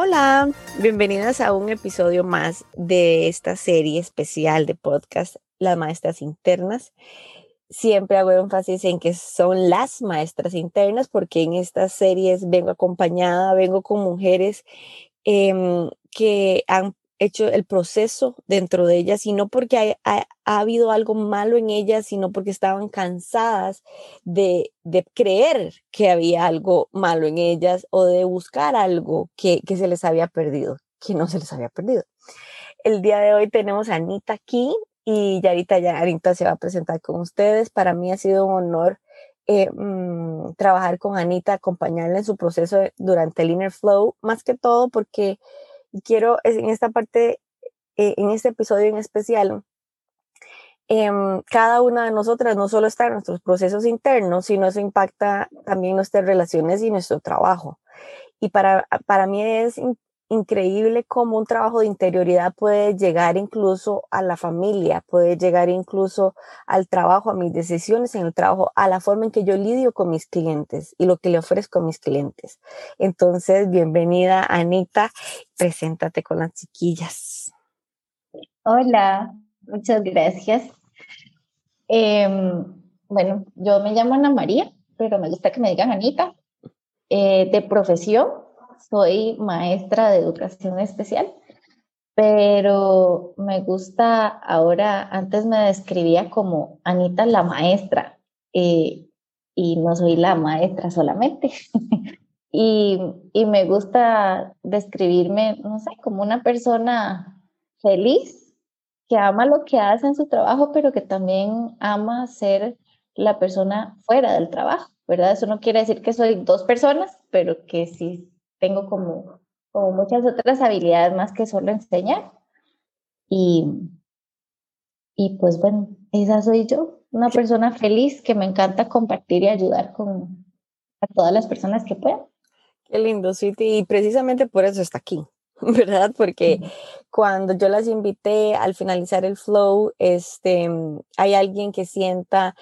Hola, bienvenidas a un episodio más de esta serie especial de podcast, Las Maestras Internas. Siempre hago énfasis en que son las maestras internas porque en estas series vengo acompañada, vengo con mujeres em, que han hecho el proceso dentro de ellas y no porque ha, habido algo malo en ellas, sino porque estaban cansadas de, creer que había algo malo en ellas o de buscar algo que, que, se les había perdido, que no se les había perdido. El día de hoy tenemos a Anita aquí y ya ahorita ya Anita se va a presentar con ustedes. Para mí ha sido un honor eh, mm, trabajar con Anita, acompañarla en su proceso durante el Inner Flow, más que todo porque quiero en esta parte, eh, en este episodio en especial, em, cada una de nosotras no solo está en nuestros procesos internos, sino eso impacta también nuestras relaciones y nuestro trabajo. Y para, para mí es increíble cómo un trabajo de interioridad puede llegar incluso a la familia, puede llegar incluso al trabajo, a mis decisiones en el trabajo, a la forma en que yo lidio con mis clientes y lo que le ofrezco a mis clientes. Entonces, bienvenida Anita, preséntate con las chiquillas. Hola, muchas gracias. Em, bueno, yo me llamo Ana María, pero me gusta que me digan Anita. Eh, de profesión, soy maestra de educación especial, pero me gusta ahora, antes me describía como Anita la maestra eh, y no soy la maestra solamente. y, y me gusta describirme, no sé, como una persona feliz que ama lo que hace en su trabajo, pero que también ama ser la persona fuera del trabajo, ¿verdad? Eso no quiere decir que soy dos personas, pero que sí tengo como, como muchas otras habilidades más que solo enseñar. Y, y pues bueno, esa soy yo, una persona feliz que me encanta compartir y ayudar con a todas las personas que puedan. Qué lindo, Sweetie, y precisamente por eso está aquí, ¿verdad? Porque cuando yo las invité al finalizar el flow, este, hay alguien que sienta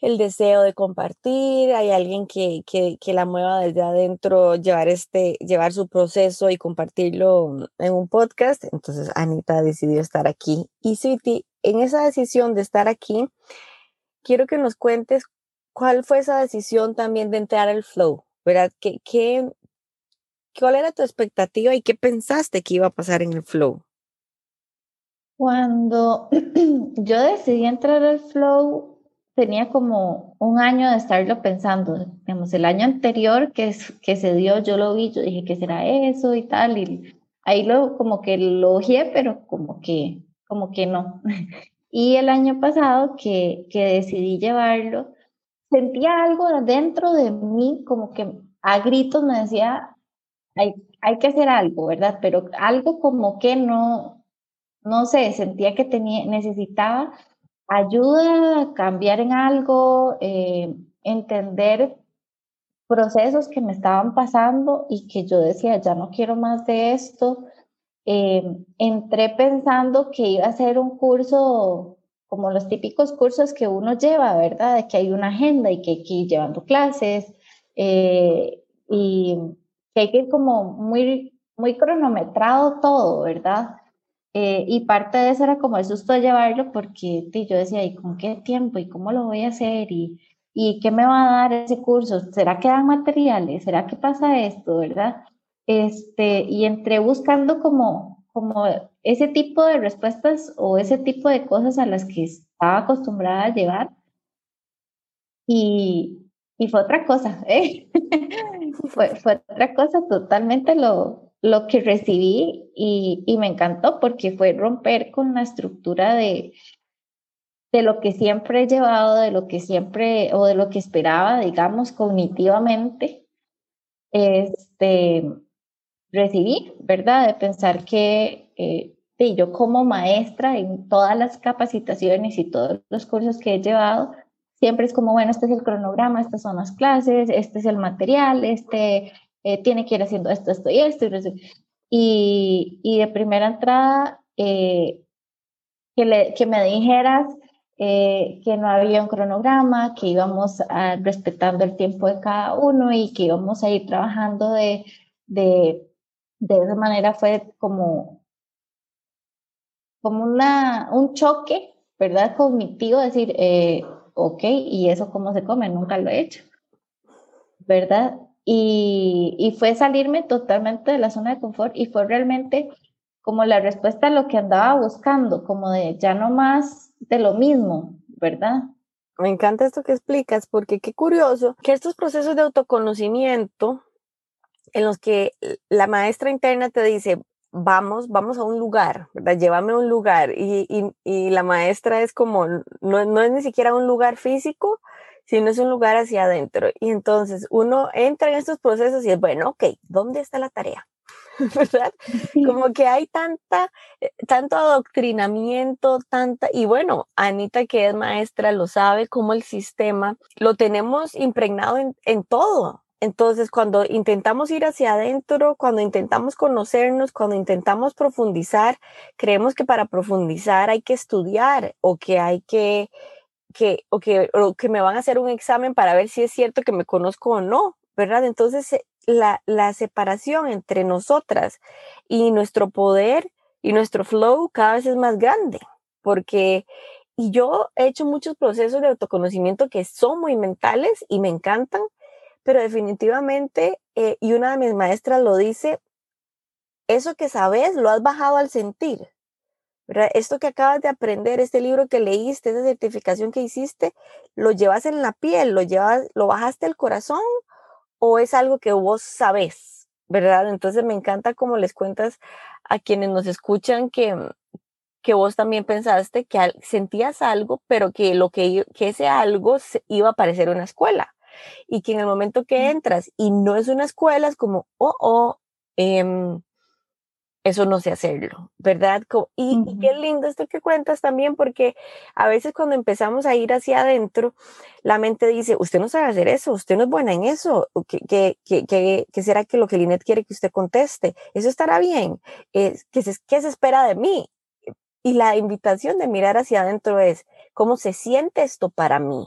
el deseo de compartir, hay alguien que, que, que, la mueva desde adentro, llevar, este, llevar su proceso y compartirlo en un podcast. Entonces Anita decidió estar aquí. Y Sweetie, en esa decisión de estar aquí, quiero que nos cuentes cuál fue esa decisión también de entrar al flow, ¿verdad? ¿Qué, qué, ¿Cuál era tu expectativa y qué pensaste que iba a pasar en el flow? Cuando yo decidí entrar al flow, tenía como un año de estarlo pensando, digamos, el año anterior que, que se dio, yo lo vi, yo dije, ¿qué será eso y tal? Y ahí lo, como que lo ojé, pero como que, como que no. Y el año pasado que, que decidí llevarlo, sentía algo dentro de mí, como que a gritos me decía, hay, hay que hacer algo, ¿verdad? Pero algo como que no, no sé, sentía que tenía, necesitaba ayuda a cambiar en algo, eh, entender procesos que me estaban pasando y que yo decía, ya no quiero más de esto. Eh, entré pensando que iba a ser un curso como los típicos cursos que uno lleva, ¿verdad? De que hay una agenda y que hay que ir llevando clases eh, y que hay que ir como muy, muy cronometrado todo, ¿verdad? Eh, y parte de eso era como el susto de llevarlo porque yo decía, ¿y con qué tiempo? ¿Y cómo lo voy a hacer? ¿Y, ¿Y qué me va a dar ese curso? ¿Será que dan materiales? ¿Será que pasa esto? ¿Verdad? Este, y entré buscando como, como ese tipo de respuestas o ese tipo de cosas a las que estaba acostumbrada a llevar. Y, y fue otra cosa, ¿eh? fue, fue otra cosa totalmente lo, lo que recibí y, me encantó porque fue romper con la estructura de, de lo que siempre he llevado, de lo que siempre o de lo que esperaba, digamos, cognitivamente, este, recibí, ¿verdad? De pensar que eh, y yo como maestra en todas las capacitaciones y todos los cursos que he llevado, siempre es como, bueno, este es el cronograma, estas son las clases, este es el material, este eh, tiene que ir haciendo esto, esto y esto. Y, y de primera entrada, eh, que, le, que me dijeras eh, que no había un cronograma, que íbamos a, respetando el tiempo de cada uno y que íbamos a ir trabajando de, de, de esa manera fue como, como una, un choque, ¿verdad? Cognitivo, decir, eh, ok, ¿y eso cómo se come? Nunca lo he hecho, ¿verdad? Y, y fue salirme totalmente de la zona de confort y fue realmente como la respuesta a lo que andaba buscando, como de ya no más de lo mismo, ¿verdad? Me encanta esto que explicas, porque qué curioso que estos procesos de autoconocimiento en los que la maestra interna te dice, vamos, vamos a un lugar, ¿verdad? Llévame a un lugar. Y, y, y la maestra es como, no, no, es ni siquiera un lugar físico, sino es un lugar hacia adentro. Y entonces uno entra en estos procesos y es, bueno, ok, ¿dónde está la tarea? ¿verdad? Como que hay tanta, eh, tanto adoctrinamiento, tanta, y bueno, Anita que es maestra lo sabe, como el sistema lo tenemos impregnado en, en todo. Entonces, cuando intentamos ir hacia adentro, cuando intentamos conocernos, cuando intentamos profundizar, creemos que para profundizar hay que estudiar o que hay que, que, o que, o que me van a hacer un examen para ver si es cierto que me conozco o no, ¿verdad? Entonces, eh, la, la separación entre nosotras y nuestro poder y nuestro flow cada vez es más grande, porque y yo he hecho muchos procesos de autoconocimiento que son muy mentales y me encantan, pero definitivamente, eh, y una de mis maestras lo dice, eso que sabes lo has bajado al sentir. ¿Verdad? Esto que acabas de aprender, este libro que leíste, esa certificación que hiciste, lo llevas en la piel, lo llevas, lo bajaste al corazón o es algo que vos sabes, ¿verdad? Entonces me encanta como les cuentas a quienes nos escuchan que, que vos también pensaste que sentías algo, pero que lo que, que ese algo iba a parecer una escuela. Y que en el momento que entras y no es una escuela, es como, oh, oh, eh, eso no sé hacerlo, ¿verdad? Y, qué lindo esto que cuentas también, porque a veces cuando empezamos a ir hacia adentro, la mente dice, usted no sabe hacer eso, usted no es buena en eso, ¿qué, qué, será que lo que Linet quiere que usted conteste? Eso estará bien, ¿qué, se, ¿qué se espera de mí? Y la invitación de mirar hacia adentro es, ¿cómo se siente esto para mí?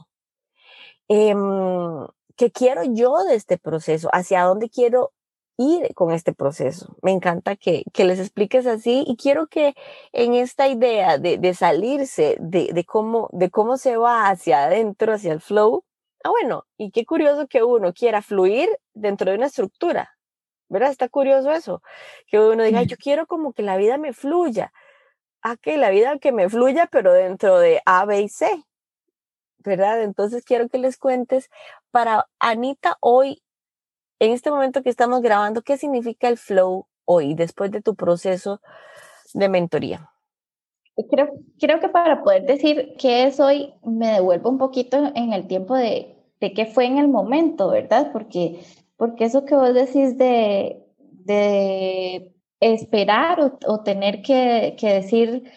Em, ¿Qué quiero yo de este proceso? ¿Hacia dónde quiero ir con este proceso. Me encanta que, que, les expliques así y quiero que en esta idea de, de salirse de, de, cómo, de cómo se va hacia adentro, hacia el flow, ah, bueno, y qué curioso que uno quiera fluir dentro de una estructura, ¿verdad? Está curioso eso, que uno diga, yo quiero como que la vida me fluya, ah, que la vida que me fluya, pero dentro de A, B y C, ¿verdad? Entonces quiero que les cuentes para Anita hoy en este momento que estamos grabando, ¿qué significa el flow hoy, después de tu proceso de mentoría? Creo, creo que para poder decir qué es hoy, me devuelvo un poquito en el tiempo de, de qué fue en el momento, ¿verdad? Porque, porque eso que vos decís de, de esperar o, o tener que, que decir,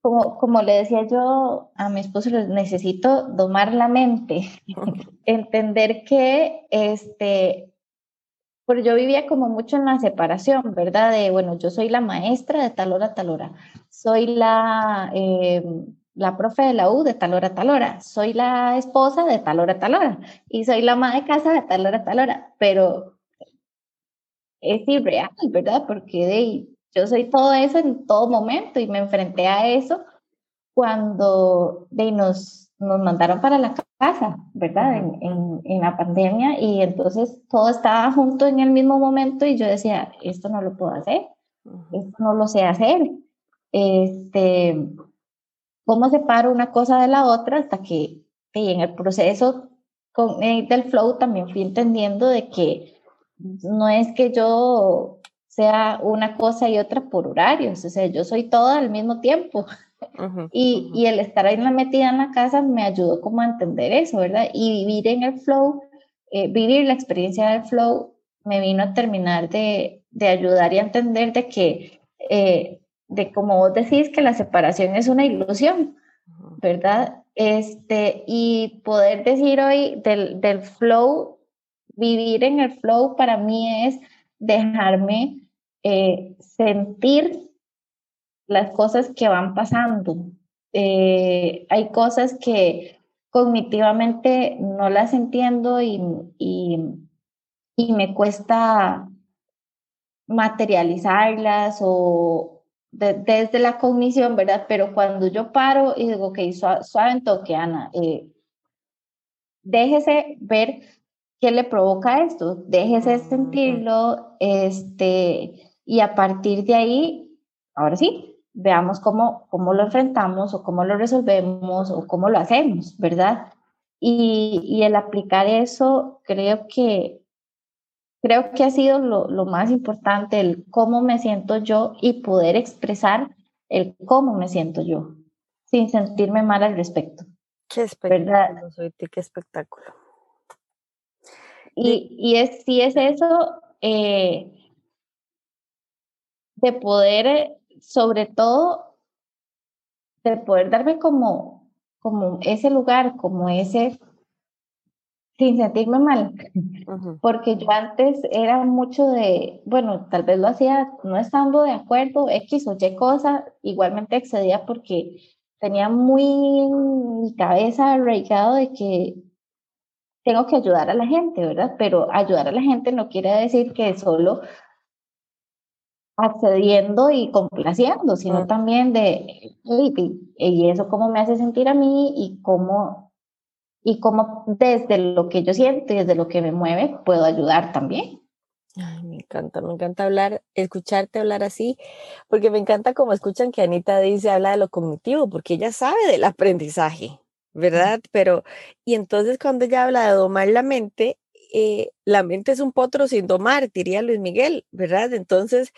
como, como, le decía yo a mi esposo, necesito domar la mente, entender que este, pero yo vivía como mucho en la separación, ¿verdad? De, bueno, yo soy la maestra de tal hora tal hora, soy la, eh, la profe de la U de tal hora a tal hora, soy la esposa de tal hora tal hora, y soy la ama de casa de tal hora tal hora, pero es irreal, ¿verdad? Porque de, yo soy todo eso en todo momento y me enfrenté a eso cuando de, nos nos mandaron para la casa, ¿verdad? En, en, la pandemia y entonces todo estaba junto en el mismo momento y yo decía, esto no lo puedo hacer, esto no lo sé hacer. Este, ¿Cómo separo una cosa de la otra hasta que en el proceso con, eh, del flow también fui entendiendo de que no es que yo sea una cosa y otra por horarios, o sea, yo soy toda al mismo tiempo y, y, el estar ahí metida en la casa me ayudó como a entender eso, ¿verdad? Y vivir en el flow, eh, vivir la experiencia del flow me vino a terminar de, de ayudar y a entender de que eh, de como vos decís que la separación es una ilusión, ¿verdad? Este, y poder decir hoy del, del flow, vivir en el flow para mí es dejarme eh, sentir las cosas que van pasando. Eh, hay cosas que cognitivamente no las entiendo y, y, y me cuesta materializarlas o desde la cognición, ¿verdad? Pero cuando yo paro y digo, ok, suave, en toque, Ana, eh, déjese ver qué le provoca esto, déjese sentirlo, este, y a partir de ahí, ahora sí, veamos cómo, cómo lo enfrentamos o cómo lo resolvemos o cómo lo hacemos, ¿verdad? Y, y el aplicar eso, creo que creo que ha sido lo, lo, más importante, el cómo me siento yo y poder expresar el cómo me siento yo, sin sentirme mal al respecto. Qué espectáculo, soy qué espectáculo. Y, y es, si es eso, eh, de poder, sobre todo, de poder darme como, como ese lugar, como ese sin sentirme mal, porque yo antes era mucho de, bueno, tal vez lo hacía no estando de acuerdo, X o Y cosa, igualmente excedía porque tenía muy en mi cabeza arraigado de que tengo que ayudar a la gente, ¿verdad? Pero ayudar a la gente no quiere decir que solo accediendo y complaciendo, sino también de, y eso cómo me hace sentir a mí y cómo y cómo desde lo que yo siento y desde lo que me mueve puedo ayudar también. Ay, me encanta, me encanta hablar, escucharte hablar así, porque me encanta como escuchan que Anita dice, habla de lo cognitivo, porque ella sabe del aprendizaje, ¿verdad? Pero, y entonces cuando ella habla de domar la mente, eh, la mente es un potro sin domar, diría Luis Miguel, ¿verdad? Entonces,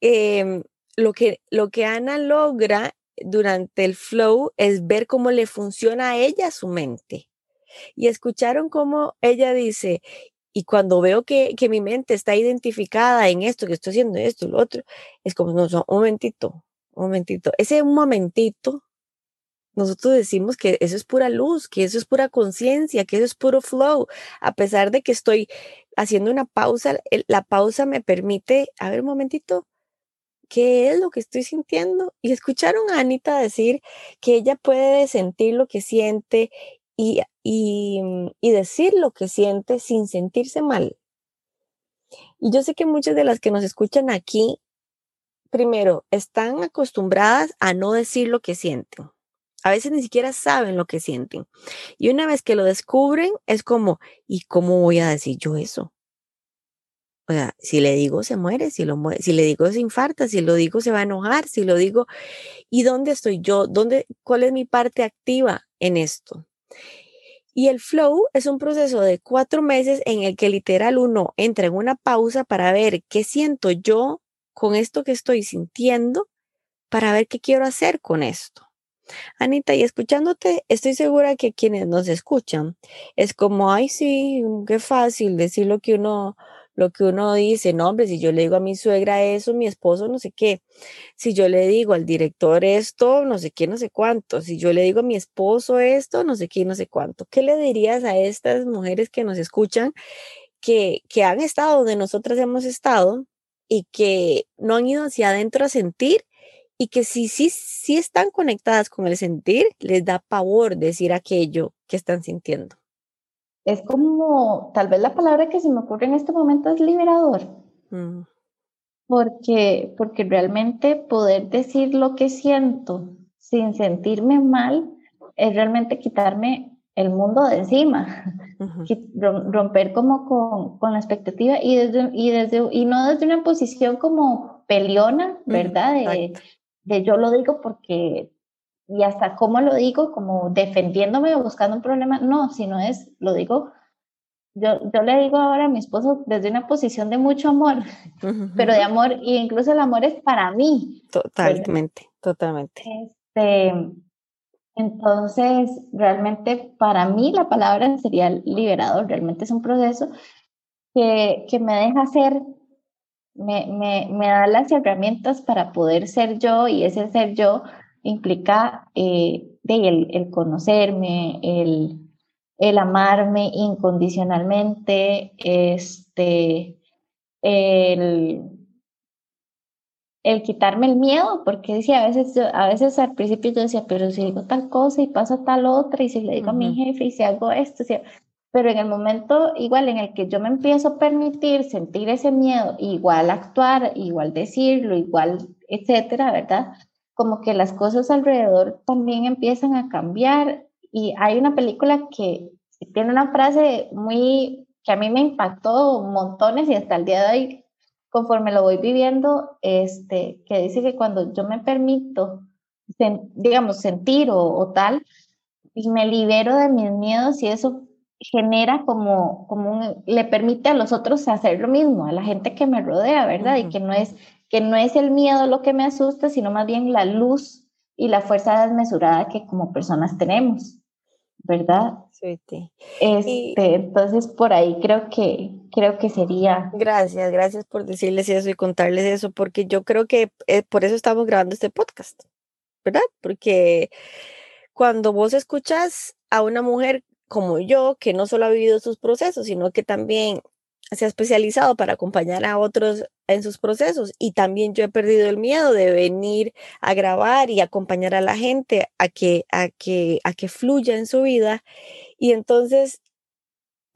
em, lo, que, lo que Ana logra durante el flow es ver cómo le funciona a ella su mente y escucharon cómo ella dice, y cuando veo que, que mi mente está identificada en esto, que estoy haciendo esto, lo otro, es como, no, un momentito, un momentito. Ese momentito, nosotros decimos que eso es pura luz, que eso es pura conciencia, que eso es puro flow. A pesar de que estoy haciendo una pausa, la pausa me permite, a ver un momentito, ¿qué es lo que estoy sintiendo? Y escucharon a Anita decir que ella puede sentir lo que siente y, mm, y, decir lo que siente sin sentirse mal. Y yo sé que muchas de las que nos escuchan aquí, primero, están acostumbradas a no decir lo que sienten. A veces ni siquiera saben lo que sienten. Y una vez que lo descubren, es como, ¿y cómo voy a decir yo eso? O sea, si le digo se muere, si, lo si le digo se infarta, si lo digo se va a enojar, si lo digo, ¿y dónde estoy yo? ¿Dónde, ¿Cuál es mi parte activa en esto? Y el flow es un proceso de cuatro meses en el que literal uno entra en una pausa para ver qué siento yo con esto que estoy sintiendo, para ver qué quiero hacer con esto. Anita, y escuchándote, estoy segura que quienes nos escuchan es como, ay, sí, qué fácil decir lo que uno lo que uno dice, no, hombre, si yo le digo a mi suegra eso, mi esposo no sé qué, si yo le digo al director esto, no sé qué, no sé cuánto, si yo le digo a mi esposo esto, no sé qué, no sé cuánto, ¿qué le dirías a estas mujeres que nos escuchan, que, que han estado donde nosotras hemos estado y que no han ido hacia adentro a sentir? Y que si sí, sí están conectadas con el sentir, les da pavor decir aquello que están sintiendo es como, tal vez la palabra que se me ocurre en este momento es liberador. Mm. Porque, porque realmente poder decir lo que siento sin sentirme mal es realmente quitarme el mundo de encima, romper como con, con, la expectativa y, desde, y, desde, y no desde una posición como peleona, ¿verdad? de, de, yo lo digo porque y hasta cómo lo digo, como defendiéndome o buscando un problema, no, sino es, lo digo, yo, yo le digo ahora a mi esposo desde una posición de mucho amor, pero de amor, e incluso el amor es para mí. Totalmente, totalmente. Este, entonces, realmente para mí la palabra sería liberador, realmente es un proceso que, que me deja ser me, me, me, da las herramientas para poder ser yo y ese ser yo implica eh, de el, el, conocerme, el, el amarme incondicionalmente, este, el, el quitarme el miedo, porque decía, a veces, a veces al principio yo decía, pero si digo tal cosa y pasa tal otra, y si le digo a mi jefe y si hago esto, pero en el momento igual en el que yo me empiezo a permitir sentir ese miedo, igual actuar, igual decirlo, igual, etcétera, ¿verdad? Como que las cosas alrededor también empiezan a cambiar. Y hay una película que tiene una frase muy que a mí me impactó montones y hasta el día de hoy conforme lo voy viviendo, este, que dice que cuando yo me permito, digamos, sentir o, tal, y me libero de mis miedos y eso genera como, como un, le permite a los otros hacer lo mismo, a la gente que me rodea, ¿verdad? Y que no, es, que no es el miedo lo que me asusta, sino más bien la luz y la fuerza desmesurada que como personas tenemos. ¿verdad? Sí, Este, entonces por ahí creo que creo que sería. Gracias, gracias por decirles eso y contarles eso, porque yo creo que eh, por eso estamos grabando este podcast, ¿verdad? Porque cuando vos escuchas a una mujer como yo, que no solo ha vivido sus procesos, sino que también se ha especializado para acompañar a otros en sus procesos. Y también yo he perdido el miedo de venir a grabar y acompañar a la gente a que a que a que fluya en su vida. Y entonces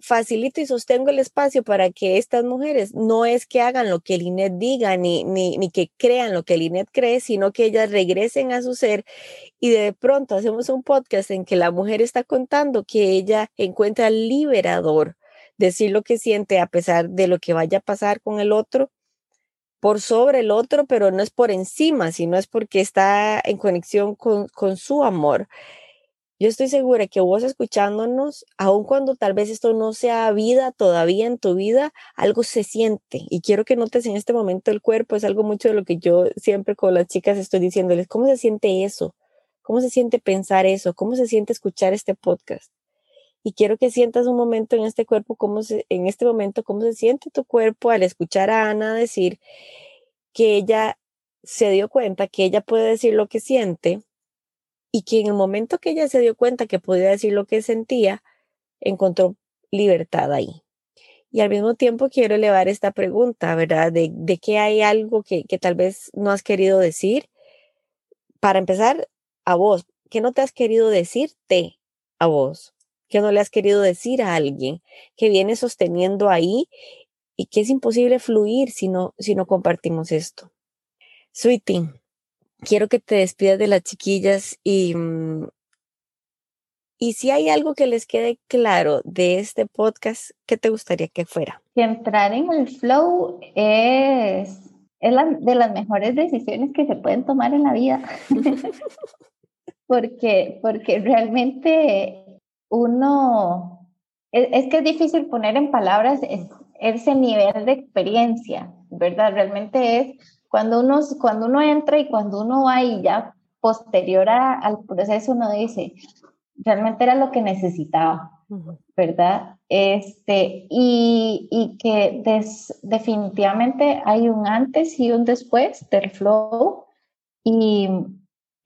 facilito y sostengo el espacio para que estas mujeres no es que hagan lo que el INET diga ni, ni, ni que crean lo que el INET cree, sino que ellas regresen a su ser y de pronto hacemos un podcast en que la mujer está contando que ella encuentra liberador decir lo que siente a pesar de lo que vaya a pasar con el otro, por sobre el otro, pero no es por encima, sino es porque está en conexión con, con su amor. Yo estoy segura que vos escuchándonos, aun cuando tal vez esto no sea vida todavía en tu vida, algo se siente. Y quiero que notes en este momento el cuerpo, es algo mucho de lo que yo siempre con las chicas estoy diciéndoles, ¿cómo se siente eso? ¿Cómo se siente pensar eso? ¿Cómo se siente escuchar este podcast? y quiero que sientas un momento en este cuerpo, cómo en este momento, cómo se siente tu cuerpo al escuchar a Ana decir que ella se dio cuenta que ella puede decir lo que siente y que en el momento que ella se dio cuenta que podía decir lo que sentía, encontró libertad ahí. Y al mismo tiempo quiero elevar esta pregunta, ¿verdad? De, de que hay algo que, que tal vez no has querido decir. Para empezar, a vos, ¿qué no te has querido decirte a vos? que no le has querido decir a alguien, que viene sosteniendo ahí y que es imposible fluir si no, si no compartimos esto. Sweetie, quiero que te despidas de las chiquillas y, mm, y si hay algo que les quede claro de este podcast, ¿qué te gustaría que fuera? Que entrar en el flow es, es la, de las mejores decisiones que se pueden tomar en la vida. porque, porque realmente uno, es, que es difícil poner en palabras ese nivel de experiencia, ¿verdad? Realmente es cuando uno, cuando uno entra y cuando uno va y ya posterior al proceso uno dice, realmente era lo que necesitaba, ¿verdad? Este, y, y que definitivamente hay un antes y un después del flow y,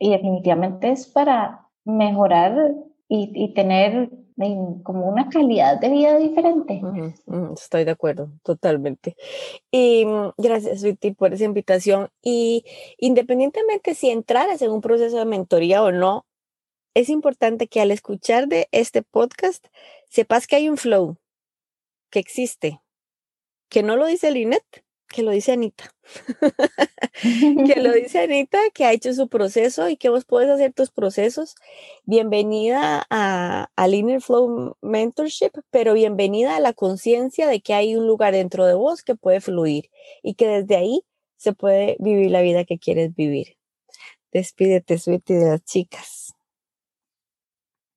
y definitivamente es para mejorar y, tener como una calidad de vida diferente. estoy de acuerdo, totalmente. Y mm, gracias, Sweetie, por esa invitación. Y independientemente si entraras en un proceso de mentoría o no, es importante que al escuchar de este podcast sepas que hay un flow, que existe, que no lo dice el INET, que lo dice Anita. que lo dice Anita, que ha hecho su proceso y que vos puedes hacer tus procesos. Bienvenida a, a Linear Flow Mentorship, pero bienvenida a la conciencia de que hay un lugar dentro de vos que puede fluir y que desde ahí se puede vivir la vida que quieres vivir. Despídete, Sweetie, de las chicas.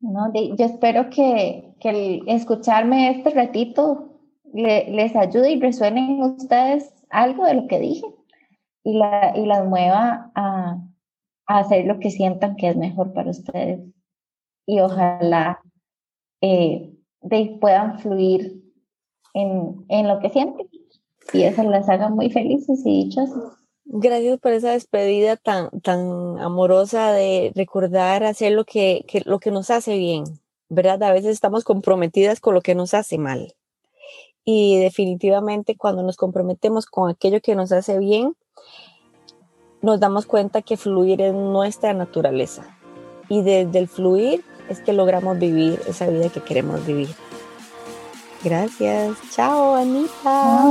No, yo espero que, que el escucharme este ratito les ayude y resuenen ustedes algo de lo que dije y, la, y las mueva a, hacer lo que sientan que es mejor para ustedes. Y ojalá eh, puedan fluir en, en lo que sienten. y esas las hagan muy felices y dichosas. Gracias por esa despedida tan, tan amorosa de recordar hacer lo que, que, lo que nos hace bien, ¿verdad? A veces estamos comprometidas con lo que nos hace mal. Y definitivamente cuando nos comprometemos con aquello que nos hace bien, nos damos cuenta que fluir es nuestra naturaleza. Y desde el fluir es que logramos vivir esa vida que queremos vivir. Gracias. Chao, Anita.